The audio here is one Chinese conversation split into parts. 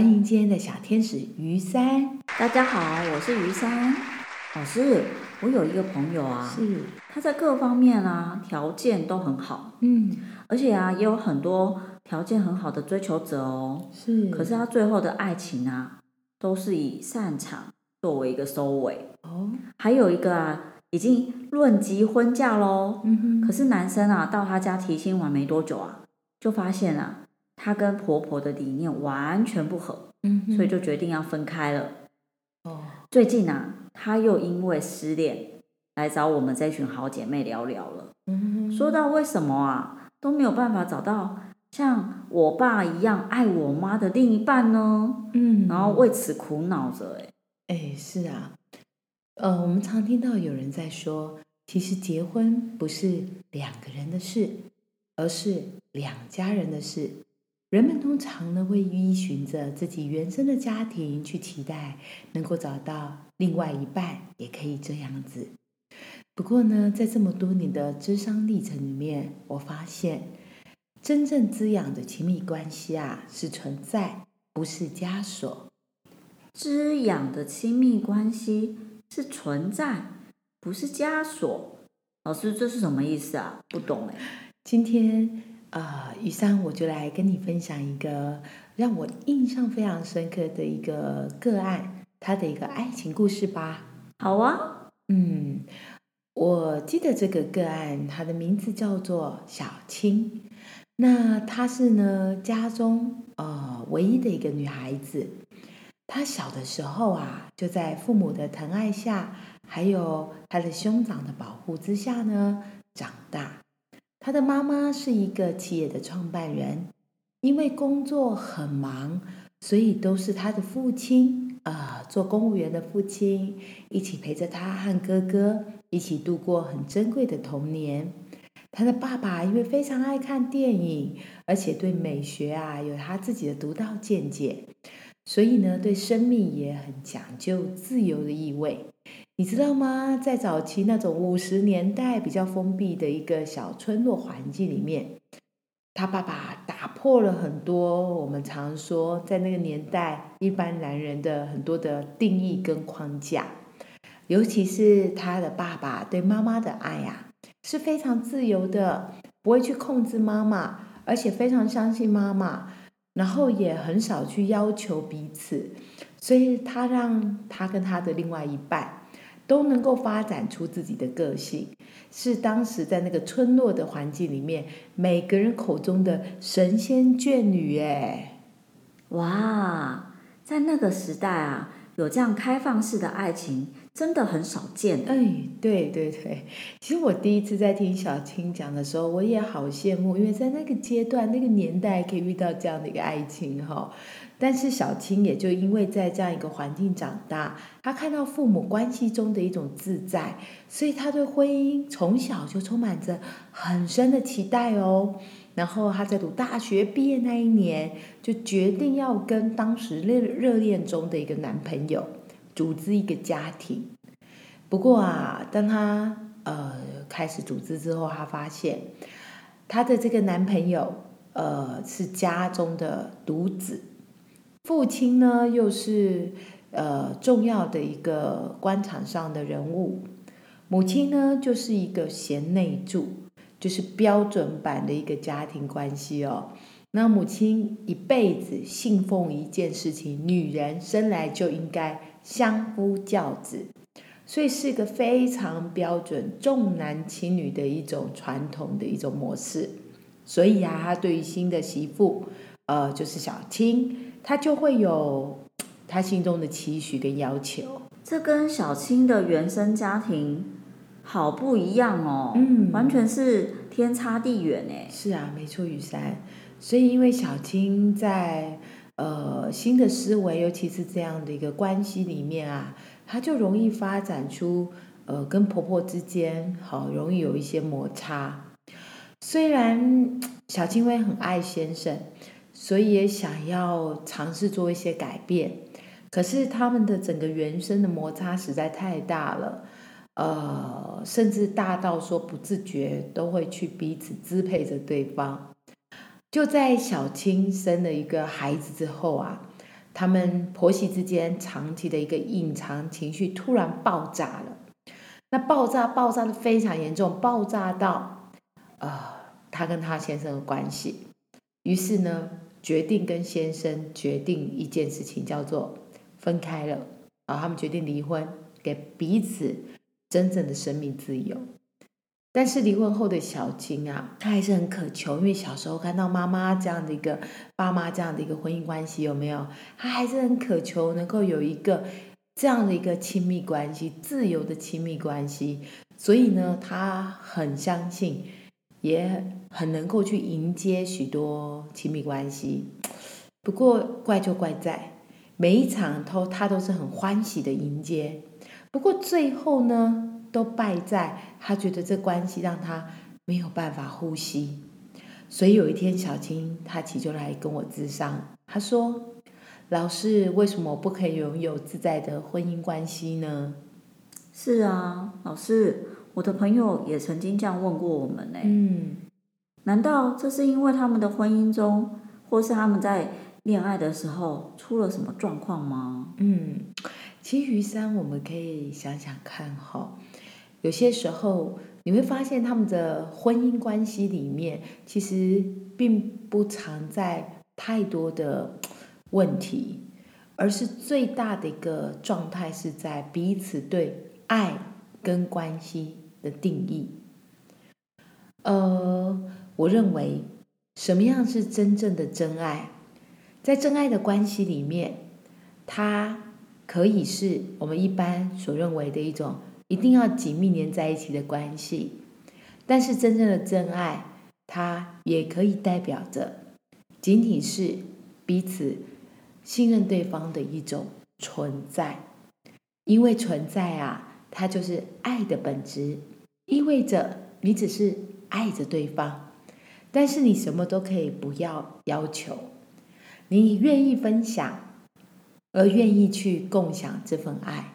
欢迎今天的小天使于三。大家好，我是于三老师。我有一个朋友啊，是他在各方面啊条件都很好，嗯，而且啊也有很多条件很好的追求者哦。是，可是他最后的爱情啊，都是以擅长作为一个收尾。哦，还有一个啊，已经论及婚嫁喽。嗯哼，可是男生啊，到他家提亲完没多久啊，就发现啊，他跟婆婆的理念完全不合，嗯，所以就决定要分开了。哦，最近啊，她又因为失恋来找我们这群好姐妹聊聊了。嗯哼，说到为什么啊都没有办法找到像我爸一样爱我妈的另一半呢？嗯，然后为此苦恼着。哎，哎，是啊，呃，我们常听到有人在说，其实结婚不是两个人的事，而是两家人的事。人们通常呢会依循着自己原生的家庭去期待能够找到另外一半，也可以这样子。不过呢，在这么多年的智商历程里面，我发现真正滋养的亲密关系啊是存在，不是枷锁。滋养的亲密关系是存在，不是枷锁。老师，这是什么意思啊？不懂哎。今天啊，雨山我就来跟你分享一个让我印象非常深刻的一个个案，他的一个爱情故事吧。好啊，嗯，我记得这个个案，她的名字叫做小青。那她是呢家中呃唯一的一个女孩子。她小的时候啊，就在父母的疼爱下，还有她的兄长的保护之下呢长大。他的妈妈是一个企业的创办人，因为工作很忙，所以都是他的父亲啊、呃，做公务员的父亲一起陪着他和哥哥一起度过很珍贵的童年。他的爸爸因为非常爱看电影，而且对美学啊有他自己的独到见解，所以呢对生命也很讲究自由的意味。你知道吗？在早期那种五十年代比较封闭的一个小村落环境里面，他爸爸打破了很多我们常说在那个年代一般男人的很多的定义跟框架。尤其是他的爸爸对妈妈的爱呀、啊，是非常自由的，不会去控制妈妈，而且非常相信妈妈，然后也很少去要求彼此，所以他让他跟他的另外一半。都能够发展出自己的个性，是当时在那个村落的环境里面，每个人口中的神仙眷侣耶！哇，在那个时代啊，有这样开放式的爱情，真的很少见。哎，对对对，其实我第一次在听小青讲的时候，我也好羡慕，因为在那个阶段、那个年代可以遇到这样的一个爱情哈。但是小青也就因为在这样一个环境长大，她看到父母关系中的一种自在，所以她对婚姻从小就充满着很深的期待哦。然后她在读大学毕业那一年，就决定要跟当时热热恋中的一个男朋友组织一个家庭。不过啊，当她呃开始组织之后，她发现她的这个男朋友呃是家中的独子。父亲呢，又是呃重要的一个官场上的人物，母亲呢就是一个贤内助，就是标准版的一个家庭关系哦。那母亲一辈子信奉一件事情：女人生来就应该相夫教子，所以是一个非常标准重男轻女的一种传统的一种模式。所以啊，他对于新的媳妇，呃，就是小青，他就会有他心中的期许跟要求。这跟小青的原生家庭好不一样哦，嗯完全是天差地远哎。是啊，没错，雨珊。所以，因为小青在呃新的思维，尤其是这样的一个关系里面啊，她就容易发展出呃跟婆婆之间好容易有一些摩擦。虽然小青会很爱先生，所以也想要尝试做一些改变，可是他们的整个原生的摩擦实在太大了。呃，甚至大到说不自觉都会去彼此支配着对方。就在小青生了一个孩子之后啊，他们婆媳之间长期的一个隐藏情绪突然爆炸了。那爆炸爆炸的非常严重，爆炸到呃，他跟她先生的关系。于是呢，决定跟先生决定一件事情，叫做分开了。啊，他们决定离婚，给彼此真正的生命自由。但是离婚后的小青啊，她还是很渴求，因为小时候看到妈妈这样的一个爸妈这样的一个婚姻关系，有没有？她还是很渴求能够有一个这样的一个亲密关系，自由的亲密关系。所以呢，她很相信，也很能够去迎接许多亲密关系。不过怪就怪在每一场都他都是很欢喜的迎接，不过最后呢？都败在他觉得这关系让他没有办法呼吸，所以有一天小青他其实就来跟我咨商，他说：“老师，为什么我不可以拥有自在的婚姻关系呢？”是啊，老师，我的朋友也曾经这样问过我们呢。嗯，难道这是因为他们的婚姻中，或是他们在恋爱的时候出了什么状况吗？嗯，其实于山我们可以想想看哈。有些时候你会发现，他们的婚姻关系里面其实并不常在太多的问题，而是最大的一个状态是在彼此对爱跟关系的定义。呃，我认为什么样是真正的真爱？在真爱的关系里面，它可以是我们一般所认为的一种。一定要紧密连在一起的关系，但是真正的真爱，它也可以代表着仅仅是彼此信任对方的一种存在。因为存在啊，它就是爱的本质，意味着你只是爱着对方，但是你什么都可以不要要求，你愿意分享，而愿意去共享这份爱。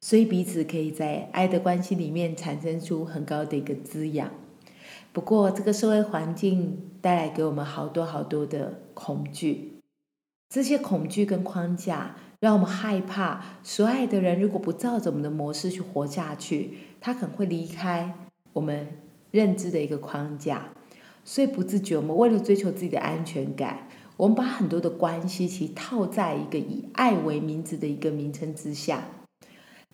所以彼此可以在爱的关系里面产生出很高的一个滋养。不过，这个社会环境带来给我们好多好多的恐惧，这些恐惧跟框架让我们害怕，所爱的人如果不照着我们的模式去活下去，他可能会离开我们认知的一个框架。所以不自觉，我们为了追求自己的安全感，我们把很多的关系其实套在一个以爱为名字的一个名称之下。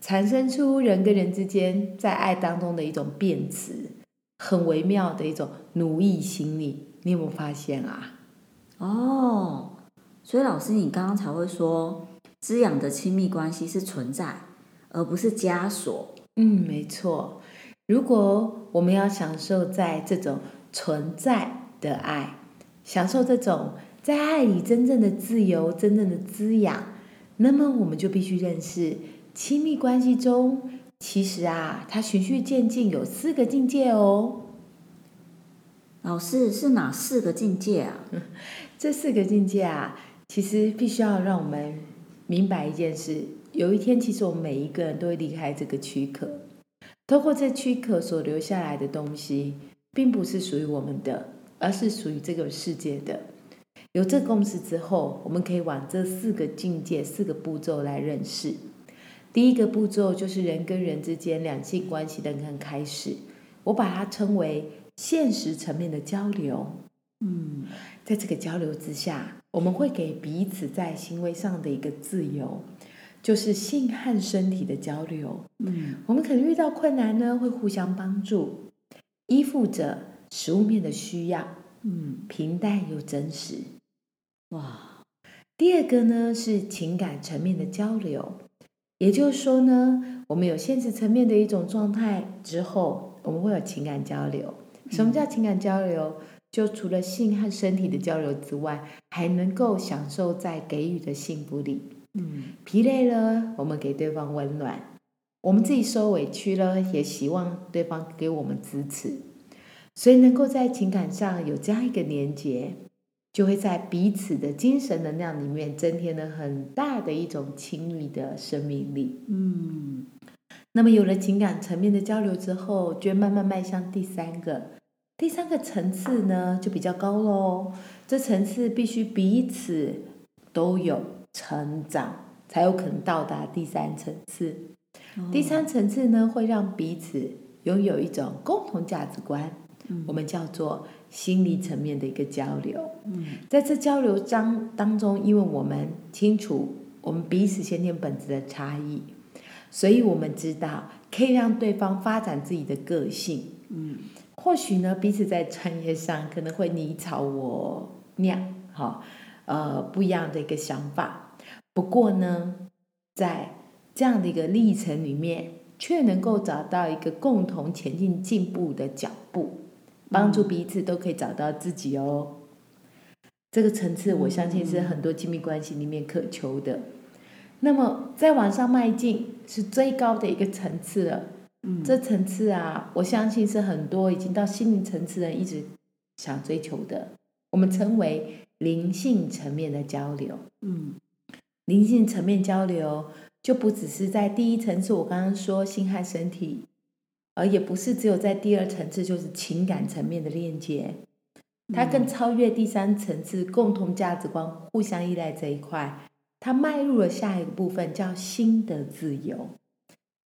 产生出人跟人之间在爱当中的一种辩词，很微妙的一种奴役心理。你有没有发现啊？哦，所以老师，你刚刚才会说，滋养的亲密关系是存在，而不是枷锁。嗯，没错。如果我们要享受在这种存在的爱，享受这种在爱里真正的自由、真正的滋养，那么我们就必须认识。亲密关系中，其实啊，它循序渐进，有四个境界哦。老师是哪四个境界啊？这四个境界啊，其实必须要让我们明白一件事：有一天，其实我们每一个人都会离开这个躯壳，透过这躯壳所留下来的东西，并不是属于我们的，而是属于这个世界的。有这共识之后，我们可以往这四个境界、四个步骤来认识。第一个步骤就是人跟人之间两性关系的刚开始，我把它称为现实层面的交流。嗯在这个交流之下，我们会给彼此在行为上的一个自由，就是性和身体的交流。嗯我们可能遇到困难呢，会互相帮助，依附着食物面的需要，嗯，平淡又真实。哇，第二个呢是情感层面的交流，也就是说呢，我们有现实层面的一种状态之后，我们会有情感交流。什么叫情感交流？就除了性和身体的交流之外，还能够享受在给予的幸福里。嗯疲累了，我们给对方温暖；我们自己受委屈了，也希望对方给我们支持。所以，能够在情感上有这样一个连结，就会在彼此的精神能量里面增添了很大的一种亲密的生命力。嗯那么，有了情感层面的交流之后，就慢慢迈向第三个。第三个层次呢，就比较高喽。这层次必须彼此都有成长，才有可能到达第三层次。哦第三层次呢，会让彼此拥有一种共同价值观，嗯我们叫做心理层面的一个交流。嗯在这交流当当中，因为我们清楚我们彼此先天本质的差异，所以我们知道可以让对方发展自己的个性。嗯或许呢，彼此在专业上可能会你吵我酿，哈，呃，不一样的一个想法。不过呢，在这样的一个历程里面，却能够找到一个共同前进进步的脚步，帮助彼此都可以找到自己哦。这个层次，我相信是很多亲密关系里面渴求的。那么，再往上迈进，是最高的一个层次了。嗯，这层次啊，我相信是很多已经到心灵层次的人一直想追求的。我们称为灵性层面的交流。嗯灵性层面交流就不只是在第一层次，我刚刚说心和身体，而也不是只有在第二层次，就是情感层面的链接。它更超越第三层次共同价值观、互相依赖这一块，它迈入了下一个部分，叫心的自由。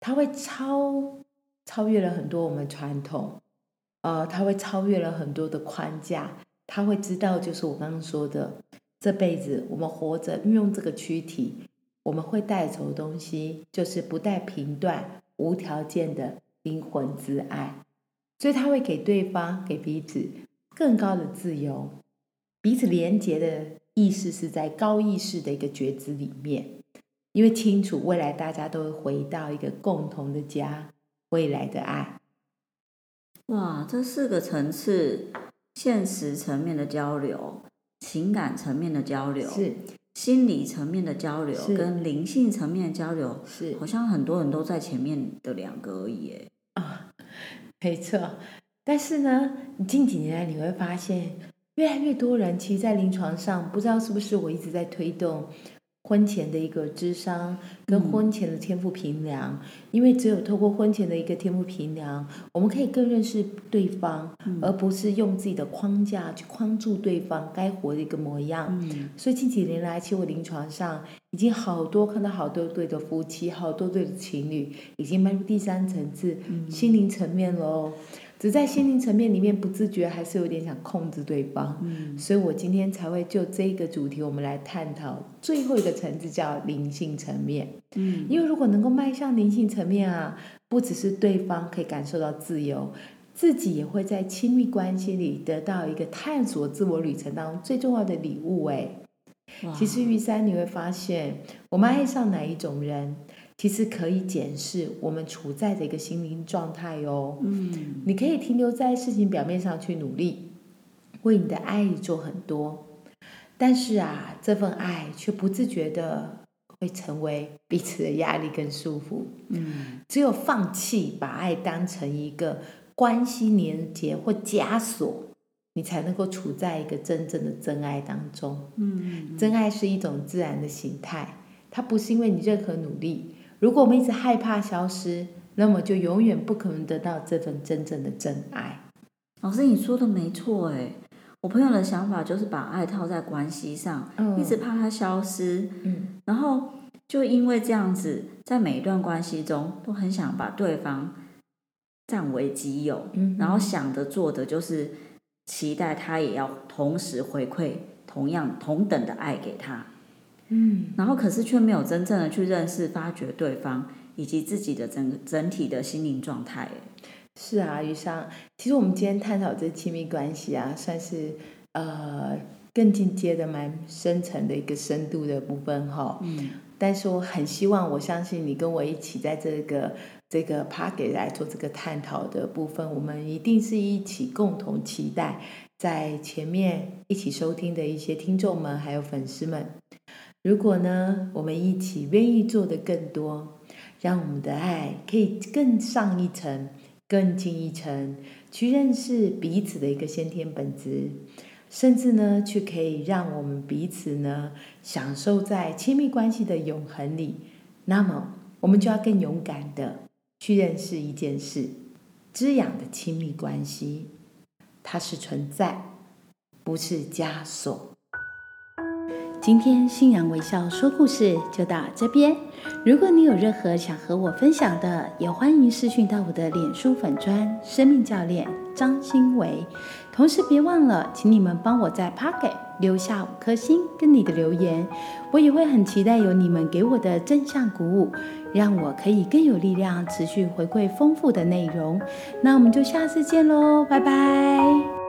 它会超超越了很多我们传统，呃，它会超越了很多的框架，它会知道，就是我刚刚说的，这辈子我们活着运用这个躯体，我们会带走的东西，就是不带评断、无条件的灵魂之爱，所以他会给对方、给彼此更高的自由，彼此连结的意识是在高意识的一个觉知里面。因为清楚未来大家都会回到一个共同的家，未来的爱。哇，这四个层次：现实层面的交流、情感层面的交流、是心理层面的交流跟灵性层面的交流，是好像很多人都在前面的两个而已耶。啊，没错。但是呢，你近几年来你会发现，越来越多人其实，在临床上，不知道是不是我一直在推动婚前的一个智商跟嗯。婚前的天赋平量，因为只有透过婚前的一个天赋平量，我们可以更认识对方，嗯。而不是用自己的框架去框住对方该活的一个模样。嗯。所以近几年来，其实我临床上已经好多看到好多对的夫妻，好多对的情侣，已经迈入第三层次、嗯。心灵层面喽。只在心灵层面里面，不自觉还是有点想控制对方。嗯所以我今天才会就这个主题，我们来探讨最后一个层次，叫灵性层面。嗯因为如果能够迈向灵性层面啊，不只是对方可以感受到自由，自己也会在亲密关系里得到一个探索自我旅程当中最重要的礼物。哎，其实玉山你会发现，我们爱上哪一种人，其实可以检视我们处在的一个心灵状态哦。嗯你可以停留在事情表面上去努力，为你的爱做很多，但是啊，这份爱却不自觉的会成为彼此的压力跟束缚。嗯只有放弃把爱当成一个关系连接或枷锁，你才能够处在一个真正的真爱当中。嗯真爱是一种自然的形态，它不是因为你任何努力。如果我们一直害怕消失，那么就永远不可能得到这份真正的真爱。老师，你说的没错哎。我朋友的想法就是把爱套在关系上，嗯一直怕它消失，嗯然后就因为这样子，在每一段关系中都很想把对方占为己有，嗯，然后想的做的就是期待他也要同时回馈同样同等的爱给他。嗯，然后可是却没有真正的去认识、发掘对方以及自己的整个整体的心灵状态。是啊，余商，其实我们今天探讨这亲密关系啊，算是呃更进阶的、蛮深层的一个深度的部分哈。嗯，但是我很希望，我相信你跟我一起在这个这个 p a r k 来做这个探讨的部分，我们一定是一起共同期待，在前面一起收听的一些听众们还有粉丝们，如果呢，我们一起愿意做的更多，让我们的爱可以更上一层。更进一层，去认识彼此的一个先天本质，甚至呢，去可以让我们彼此呢，享受在亲密关系的永恒里。那么，我们就要更勇敢的去认识一件事：滋养的亲密关系，它是存在，不是枷锁。今天欣然微笑说故事就到这边。如果你有任何想和我分享的，也欢迎私讯到我的脸书粉砖生命教练张新维。同时别忘了，请你们帮我在 Pocket 留下五颗星跟你的留言，我也会很期待有你们给我的正向鼓舞，让我可以更有力量持续回馈丰富的内容。那我们就下次见喽，拜拜。